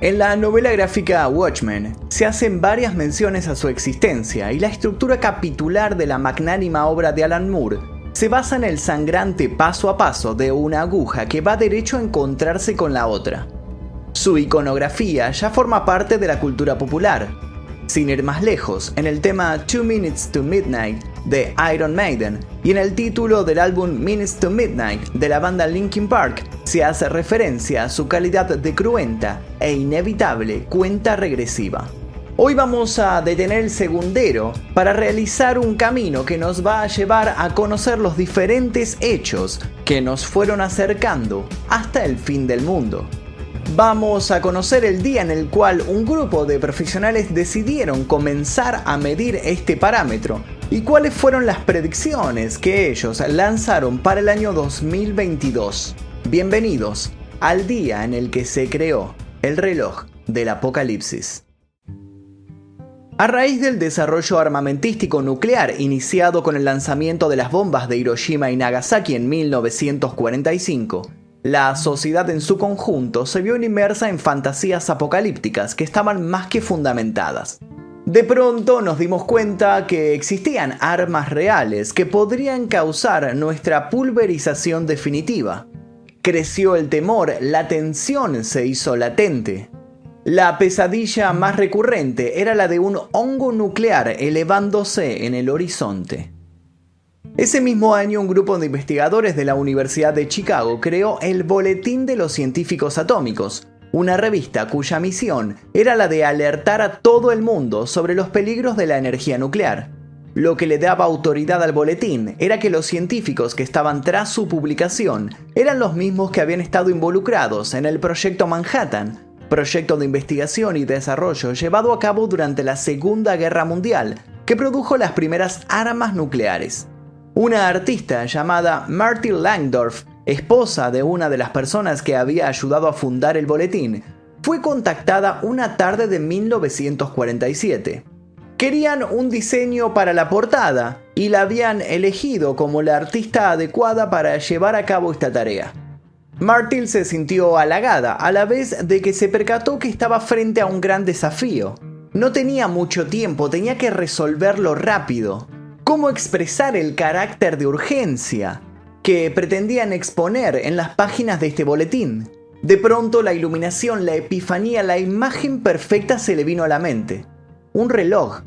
En la novela gráfica Watchmen se hacen varias menciones a su existencia y la estructura capitular de la magnánima obra de Alan Moore se basa en el sangrante paso a paso de una aguja que va derecho a encontrarse con la otra. Su iconografía ya forma parte de la cultura popular. Sin ir más lejos, en el tema Two Minutes to Midnight de Iron Maiden y en el título del álbum Minutes to Midnight de la banda Linkin Park se hace referencia a su calidad de cruenta e inevitable cuenta regresiva. Hoy vamos a detener el segundero para realizar un camino que nos va a llevar a conocer los diferentes hechos que nos fueron acercando hasta el fin del mundo. Vamos a conocer el día en el cual un grupo de profesionales decidieron comenzar a medir este parámetro y cuáles fueron las predicciones que ellos lanzaron para el año 2022. Bienvenidos al día en el que se creó el reloj del apocalipsis. A raíz del desarrollo armamentístico nuclear iniciado con el lanzamiento de las bombas de Hiroshima y Nagasaki en 1945, la sociedad en su conjunto se vio inmersa en fantasías apocalípticas que estaban más que fundamentadas. De pronto nos dimos cuenta que existían armas reales que podrían causar nuestra pulverización definitiva. Creció el temor, la tensión se hizo latente. La pesadilla más recurrente era la de un hongo nuclear elevándose en el horizonte. Ese mismo año un grupo de investigadores de la Universidad de Chicago creó el Boletín de los Científicos Atómicos, una revista cuya misión era la de alertar a todo el mundo sobre los peligros de la energía nuclear. Lo que le daba autoridad al boletín era que los científicos que estaban tras su publicación eran los mismos que habían estado involucrados en el proyecto Manhattan, proyecto de investigación y desarrollo llevado a cabo durante la Segunda Guerra Mundial, que produjo las primeras armas nucleares. Una artista llamada Marty Langdorf esposa de una de las personas que había ayudado a fundar el boletín, fue contactada una tarde de 1947. Querían un diseño para la portada y la habían elegido como la artista adecuada para llevar a cabo esta tarea. Martil se sintió halagada a la vez de que se percató que estaba frente a un gran desafío. No tenía mucho tiempo, tenía que resolverlo rápido. ¿Cómo expresar el carácter de urgencia? Que pretendían exponer en las páginas de este boletín. De pronto la iluminación, la epifanía, la imagen perfecta se le vino a la mente. Un reloj.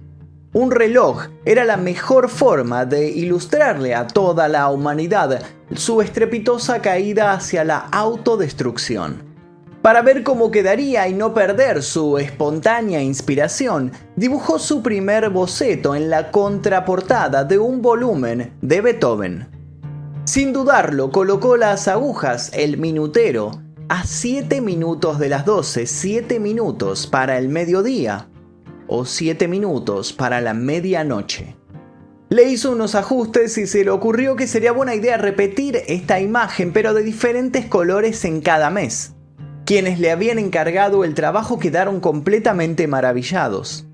Un reloj era la mejor forma de ilustrarle a toda la humanidad su estrepitosa caída hacia la autodestrucción. Para ver cómo quedaría y no perder su espontánea inspiración, dibujó su primer boceto en la contraportada de un volumen de Beethoven. Sin dudarlo, colocó las agujas, el minutero, a 7 minutos de las 12, 7 minutos para el mediodía o 7 minutos para la medianoche. Le hizo unos ajustes y se le ocurrió que sería buena idea repetir esta imagen pero de diferentes colores en cada mes. Quienes le habían encargado el trabajo quedaron completamente maravillados.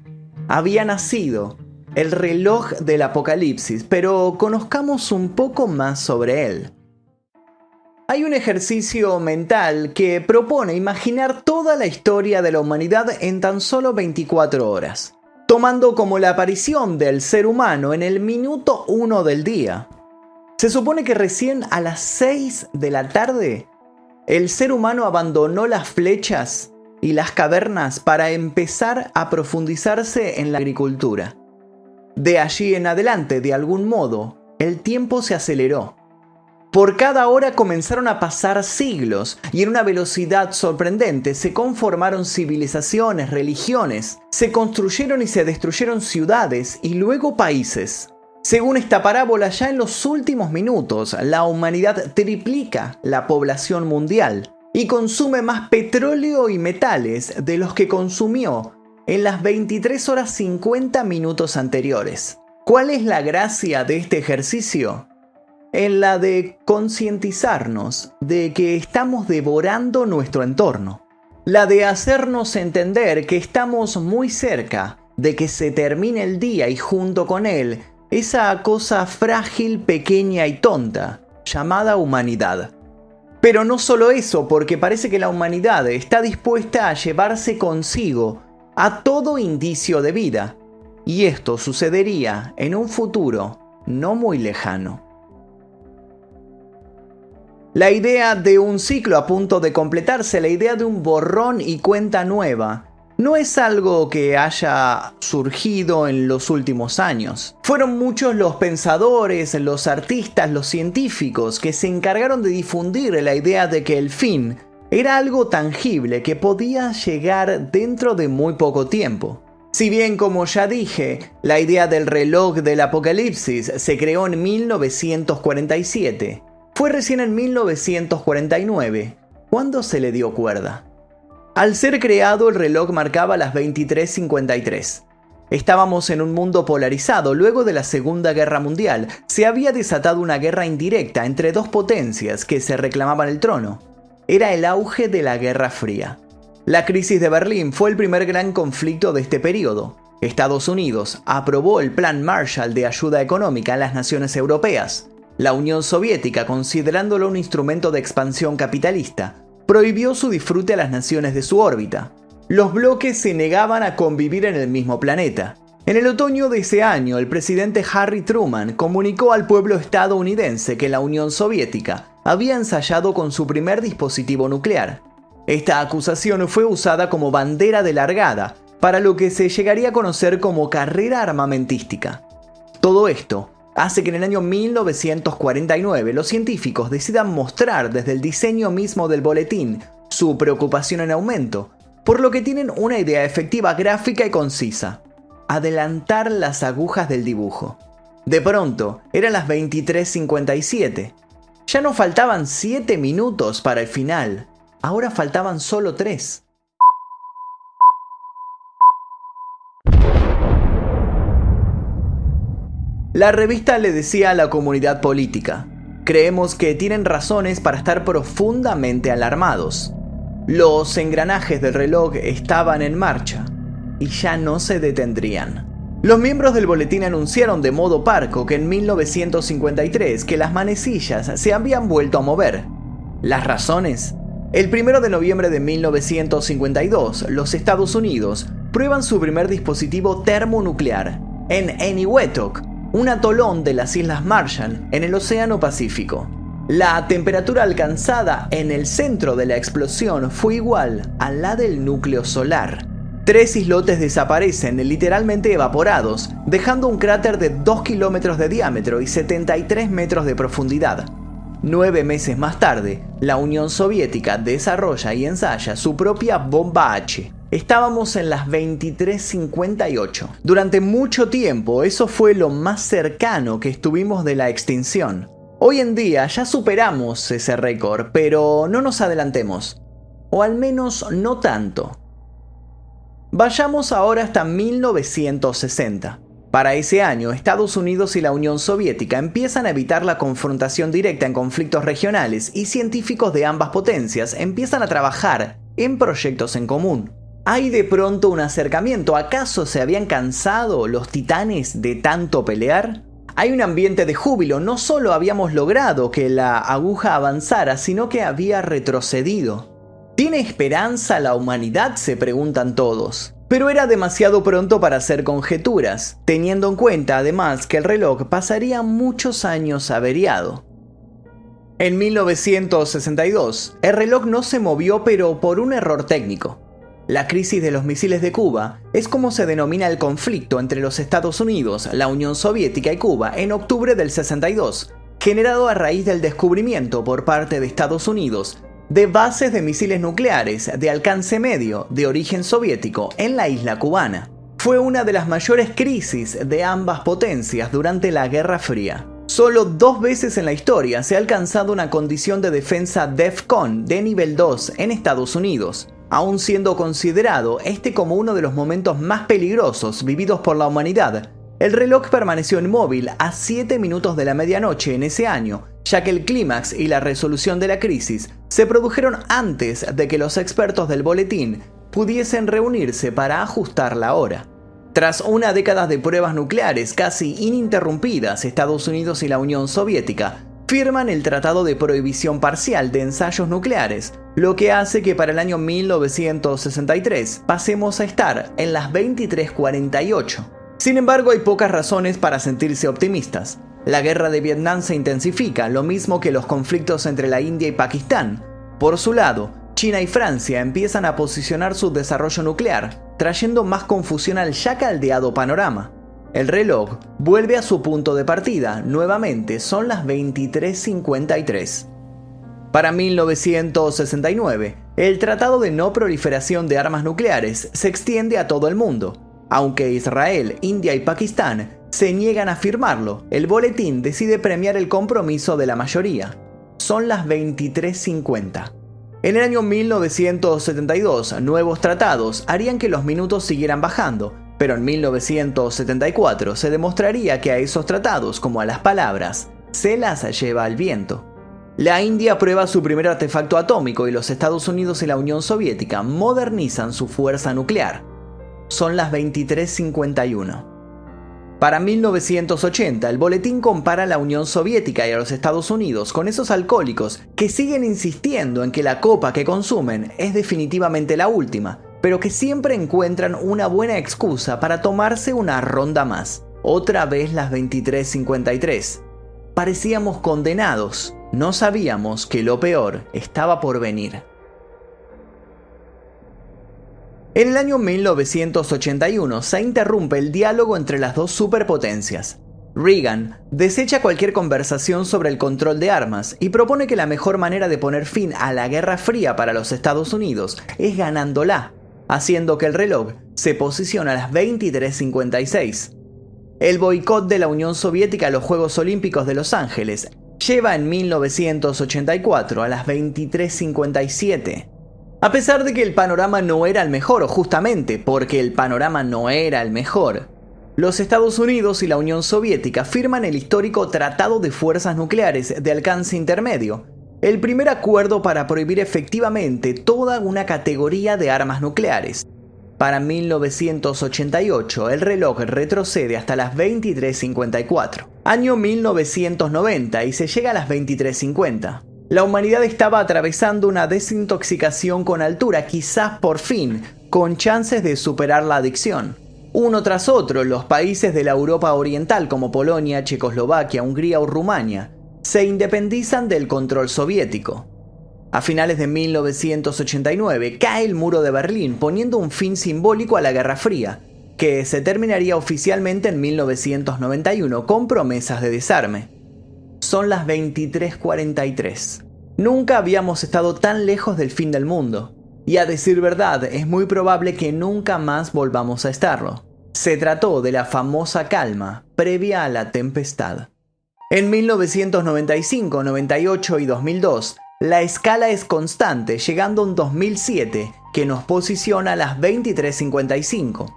Había nacido el reloj del apocalipsis, pero conozcamos un poco más sobre él. Hay un ejercicio mental que propone imaginar toda la historia de la humanidad en tan solo 24 horas, tomando como la aparición del ser humano en el minuto 1 del día. Se supone que recién a las 6 de la tarde, el ser humano abandonó las flechas y las cavernas para empezar a profundizarse en la agricultura. De allí en adelante, de algún modo, el tiempo se aceleró. Por cada hora comenzaron a pasar siglos y en una velocidad sorprendente se conformaron civilizaciones, religiones, se construyeron y se destruyeron ciudades y luego países. Según esta parábola, ya en los últimos minutos la humanidad triplica la población mundial y consume más petróleo y metales de los que consumió en las 23 horas 50 minutos anteriores. ¿Cuál es la gracia de este ejercicio? En la de concientizarnos de que estamos devorando nuestro entorno. La de hacernos entender que estamos muy cerca de que se termine el día y junto con él esa cosa frágil, pequeña y tonta llamada humanidad. Pero no solo eso, porque parece que la humanidad está dispuesta a llevarse consigo a todo indicio de vida, y esto sucedería en un futuro no muy lejano. La idea de un ciclo a punto de completarse, la idea de un borrón y cuenta nueva, no es algo que haya surgido en los últimos años. Fueron muchos los pensadores, los artistas, los científicos que se encargaron de difundir la idea de que el fin era algo tangible que podía llegar dentro de muy poco tiempo. Si bien, como ya dije, la idea del reloj del apocalipsis se creó en 1947, fue recién en 1949 cuando se le dio cuerda. Al ser creado, el reloj marcaba las 23:53. Estábamos en un mundo polarizado. Luego de la Segunda Guerra Mundial, se había desatado una guerra indirecta entre dos potencias que se reclamaban el trono. Era el auge de la Guerra Fría. La crisis de Berlín fue el primer gran conflicto de este periodo. Estados Unidos aprobó el Plan Marshall de ayuda económica a las naciones europeas. La Unión Soviética, considerándolo un instrumento de expansión capitalista, prohibió su disfrute a las naciones de su órbita. Los bloques se negaban a convivir en el mismo planeta. En el otoño de ese año, el presidente Harry Truman comunicó al pueblo estadounidense que la Unión Soviética había ensayado con su primer dispositivo nuclear. Esta acusación fue usada como bandera de largada para lo que se llegaría a conocer como carrera armamentística. Todo esto hace que en el año 1949 los científicos decidan mostrar desde el diseño mismo del boletín su preocupación en aumento, por lo que tienen una idea efectiva gráfica y concisa. Adelantar las agujas del dibujo. De pronto, eran las 23.57. Ya no faltaban 7 minutos para el final, ahora faltaban solo 3. La revista le decía a la comunidad política, creemos que tienen razones para estar profundamente alarmados. Los engranajes del reloj estaban en marcha y ya no se detendrían. Los miembros del boletín anunciaron de modo parco que en 1953 que las manecillas se habían vuelto a mover. ¿Las razones? El 1 de noviembre de 1952, los Estados Unidos prueban su primer dispositivo termonuclear en Eniwetok, un atolón de las Islas Marshall en el Océano Pacífico. La temperatura alcanzada en el centro de la explosión fue igual a la del núcleo solar. Tres islotes desaparecen literalmente evaporados, dejando un cráter de 2 kilómetros de diámetro y 73 metros de profundidad. Nueve meses más tarde, la Unión Soviética desarrolla y ensaya su propia bomba H, Estábamos en las 23.58. Durante mucho tiempo eso fue lo más cercano que estuvimos de la extinción. Hoy en día ya superamos ese récord, pero no nos adelantemos. O al menos no tanto. Vayamos ahora hasta 1960. Para ese año, Estados Unidos y la Unión Soviética empiezan a evitar la confrontación directa en conflictos regionales y científicos de ambas potencias empiezan a trabajar en proyectos en común. ¿Hay de pronto un acercamiento? ¿Acaso se habían cansado los titanes de tanto pelear? Hay un ambiente de júbilo, no solo habíamos logrado que la aguja avanzara, sino que había retrocedido. ¿Tiene esperanza la humanidad? se preguntan todos. Pero era demasiado pronto para hacer conjeturas, teniendo en cuenta además que el reloj pasaría muchos años averiado. En 1962, el reloj no se movió pero por un error técnico. La crisis de los misiles de Cuba es como se denomina el conflicto entre los Estados Unidos, la Unión Soviética y Cuba en octubre del 62, generado a raíz del descubrimiento por parte de Estados Unidos de bases de misiles nucleares de alcance medio de origen soviético en la isla cubana. Fue una de las mayores crisis de ambas potencias durante la Guerra Fría. Solo dos veces en la historia se ha alcanzado una condición de defensa DEFCON de nivel 2 en Estados Unidos, aún siendo considerado este como uno de los momentos más peligrosos vividos por la humanidad. El reloj permaneció inmóvil a 7 minutos de la medianoche en ese año, ya que el clímax y la resolución de la crisis se produjeron antes de que los expertos del boletín pudiesen reunirse para ajustar la hora. Tras una década de pruebas nucleares casi ininterrumpidas, Estados Unidos y la Unión Soviética firman el Tratado de Prohibición Parcial de Ensayos Nucleares, lo que hace que para el año 1963 pasemos a estar en las 2348. Sin embargo, hay pocas razones para sentirse optimistas. La guerra de Vietnam se intensifica, lo mismo que los conflictos entre la India y Pakistán. Por su lado, China y Francia empiezan a posicionar su desarrollo nuclear, trayendo más confusión al ya caldeado panorama. El reloj vuelve a su punto de partida, nuevamente son las 23.53. Para 1969, el Tratado de No Proliferación de Armas Nucleares se extiende a todo el mundo. Aunque Israel, India y Pakistán se niegan a firmarlo, el boletín decide premiar el compromiso de la mayoría. Son las 23.50. En el año 1972, nuevos tratados harían que los minutos siguieran bajando, pero en 1974 se demostraría que a esos tratados, como a las palabras, se las lleva al viento. La India prueba su primer artefacto atómico y los Estados Unidos y la Unión Soviética modernizan su fuerza nuclear. Son las 23.51. Para 1980, el boletín compara a la Unión Soviética y a los Estados Unidos con esos alcohólicos que siguen insistiendo en que la copa que consumen es definitivamente la última, pero que siempre encuentran una buena excusa para tomarse una ronda más. Otra vez las 23:53. Parecíamos condenados, no sabíamos que lo peor estaba por venir. En el año 1981 se interrumpe el diálogo entre las dos superpotencias. Reagan desecha cualquier conversación sobre el control de armas y propone que la mejor manera de poner fin a la Guerra Fría para los Estados Unidos es ganándola, haciendo que el reloj se posicione a las 23.56. El boicot de la Unión Soviética a los Juegos Olímpicos de Los Ángeles lleva en 1984 a las 23.57. A pesar de que el panorama no era el mejor, o justamente porque el panorama no era el mejor, los Estados Unidos y la Unión Soviética firman el histórico Tratado de Fuerzas Nucleares de alcance intermedio, el primer acuerdo para prohibir efectivamente toda una categoría de armas nucleares. Para 1988, el reloj retrocede hasta las 23.54. Año 1990 y se llega a las 23.50. La humanidad estaba atravesando una desintoxicación con altura, quizás por fin, con chances de superar la adicción. Uno tras otro, los países de la Europa Oriental como Polonia, Checoslovaquia, Hungría o Rumania se independizan del control soviético. A finales de 1989 cae el muro de Berlín poniendo un fin simbólico a la Guerra Fría, que se terminaría oficialmente en 1991 con promesas de desarme. Son las 23:43. Nunca habíamos estado tan lejos del fin del mundo. Y a decir verdad, es muy probable que nunca más volvamos a estarlo. Se trató de la famosa calma previa a la tempestad. En 1995, 98 y 2002, la escala es constante, llegando a un 2007 que nos posiciona a las 23.55.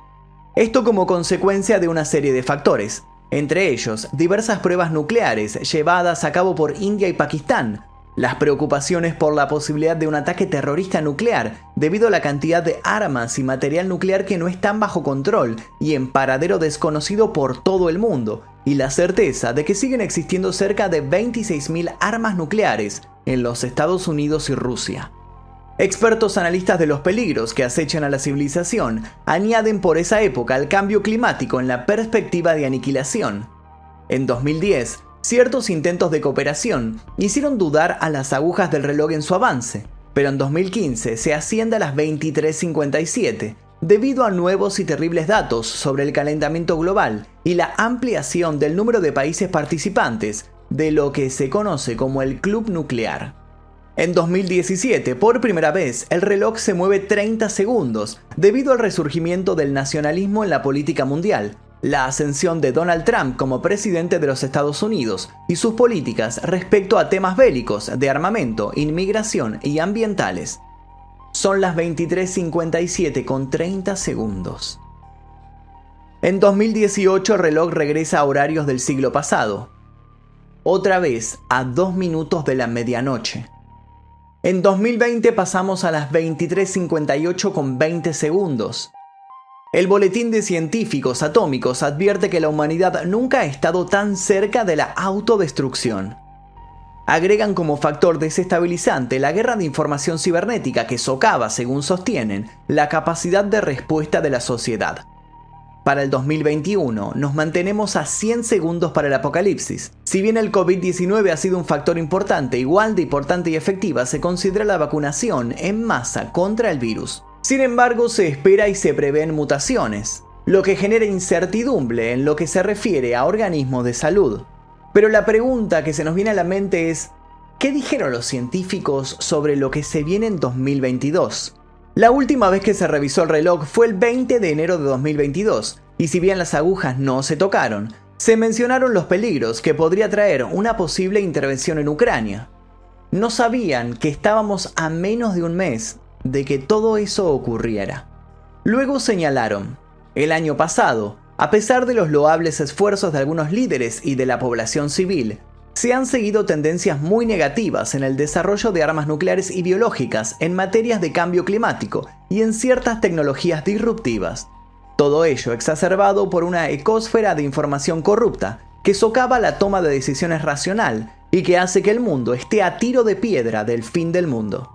Esto como consecuencia de una serie de factores, entre ellos diversas pruebas nucleares llevadas a cabo por India y Pakistán, las preocupaciones por la posibilidad de un ataque terrorista nuclear debido a la cantidad de armas y material nuclear que no están bajo control y en paradero desconocido por todo el mundo, y la certeza de que siguen existiendo cerca de 26.000 armas nucleares en los Estados Unidos y Rusia. Expertos analistas de los peligros que acechan a la civilización añaden por esa época el cambio climático en la perspectiva de aniquilación. En 2010, ciertos intentos de cooperación hicieron dudar a las agujas del reloj en su avance, pero en 2015 se asciende a las 23.57 debido a nuevos y terribles datos sobre el calentamiento global y la ampliación del número de países participantes de lo que se conoce como el Club Nuclear. En 2017, por primera vez, el reloj se mueve 30 segundos debido al resurgimiento del nacionalismo en la política mundial, la ascensión de Donald Trump como presidente de los Estados Unidos y sus políticas respecto a temas bélicos, de armamento, inmigración y ambientales. Son las 23:57 con 30 segundos. En 2018 el reloj regresa a horarios del siglo pasado, otra vez a 2 minutos de la medianoche. En 2020 pasamos a las 23.58 con 20 segundos. El Boletín de Científicos Atómicos advierte que la humanidad nunca ha estado tan cerca de la autodestrucción. agregan como factor desestabilizante la guerra de información cibernética que socava, según sostienen, la capacidad de respuesta de la sociedad. Para el 2021 nos mantenemos a 100 segundos para el apocalipsis. Si bien el COVID-19 ha sido un factor importante, igual de importante y efectiva se considera la vacunación en masa contra el virus. Sin embargo, se espera y se prevén mutaciones, lo que genera incertidumbre en lo que se refiere a organismos de salud. Pero la pregunta que se nos viene a la mente es, ¿qué dijeron los científicos sobre lo que se viene en 2022? La última vez que se revisó el reloj fue el 20 de enero de 2022, y si bien las agujas no se tocaron, se mencionaron los peligros que podría traer una posible intervención en Ucrania. No sabían que estábamos a menos de un mes de que todo eso ocurriera. Luego señalaron, el año pasado, a pesar de los loables esfuerzos de algunos líderes y de la población civil, se han seguido tendencias muy negativas en el desarrollo de armas nucleares y biológicas en materias de cambio climático y en ciertas tecnologías disruptivas. Todo ello exacerbado por una ecosfera de información corrupta que socava la toma de decisiones racional y que hace que el mundo esté a tiro de piedra del fin del mundo.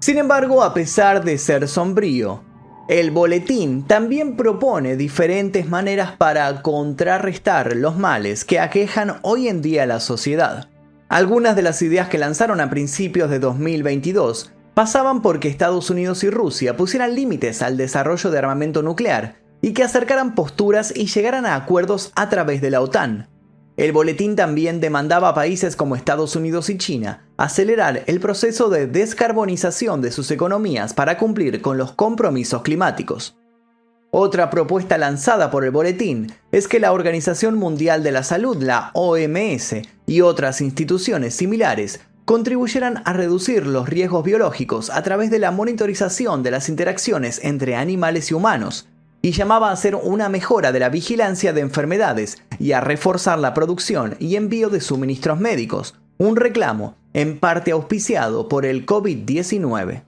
Sin embargo, a pesar de ser sombrío, el boletín también propone diferentes maneras para contrarrestar los males que aquejan hoy en día la sociedad. Algunas de las ideas que lanzaron a principios de 2022 pasaban por que Estados Unidos y Rusia pusieran límites al desarrollo de armamento nuclear y que acercaran posturas y llegaran a acuerdos a través de la OTAN. El boletín también demandaba a países como Estados Unidos y China acelerar el proceso de descarbonización de sus economías para cumplir con los compromisos climáticos. Otra propuesta lanzada por el boletín es que la Organización Mundial de la Salud, la OMS, y otras instituciones similares contribuyeran a reducir los riesgos biológicos a través de la monitorización de las interacciones entre animales y humanos, y llamaba a hacer una mejora de la vigilancia de enfermedades y a reforzar la producción y envío de suministros médicos, un reclamo en parte auspiciado por el COVID-19.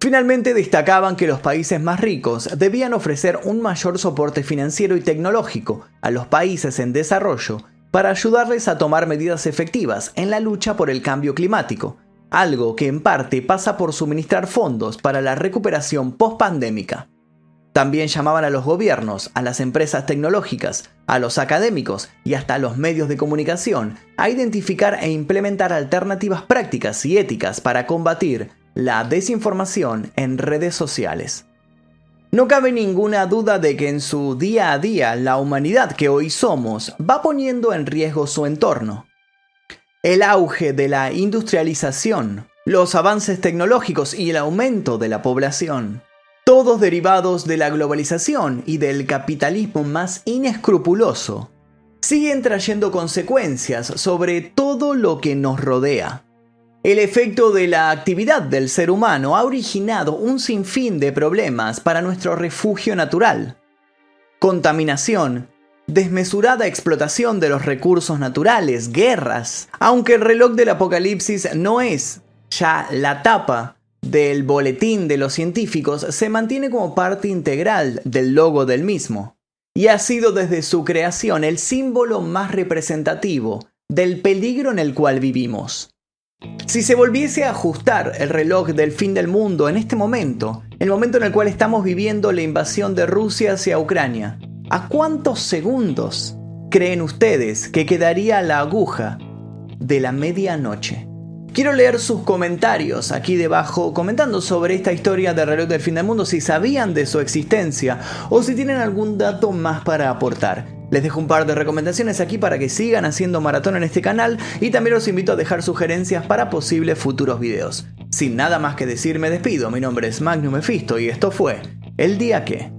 Finalmente destacaban que los países más ricos debían ofrecer un mayor soporte financiero y tecnológico a los países en desarrollo para ayudarles a tomar medidas efectivas en la lucha por el cambio climático, algo que en parte pasa por suministrar fondos para la recuperación post-pandémica. También llamaban a los gobiernos, a las empresas tecnológicas, a los académicos y hasta a los medios de comunicación a identificar e implementar alternativas prácticas y éticas para combatir la desinformación en redes sociales. No cabe ninguna duda de que en su día a día la humanidad que hoy somos va poniendo en riesgo su entorno. El auge de la industrialización, los avances tecnológicos y el aumento de la población todos derivados de la globalización y del capitalismo más inescrupuloso, siguen trayendo consecuencias sobre todo lo que nos rodea. El efecto de la actividad del ser humano ha originado un sinfín de problemas para nuestro refugio natural. Contaminación, desmesurada explotación de los recursos naturales, guerras. Aunque el reloj del apocalipsis no es ya la tapa del boletín de los científicos se mantiene como parte integral del logo del mismo, y ha sido desde su creación el símbolo más representativo del peligro en el cual vivimos. Si se volviese a ajustar el reloj del fin del mundo en este momento, el momento en el cual estamos viviendo la invasión de Rusia hacia Ucrania, ¿a cuántos segundos creen ustedes que quedaría la aguja de la medianoche? Quiero leer sus comentarios aquí debajo comentando sobre esta historia de reloj del fin del mundo, si sabían de su existencia o si tienen algún dato más para aportar. Les dejo un par de recomendaciones aquí para que sigan haciendo maratón en este canal y también los invito a dejar sugerencias para posibles futuros videos. Sin nada más que decir me despido, mi nombre es Magnum Mephisto y esto fue El Día Que...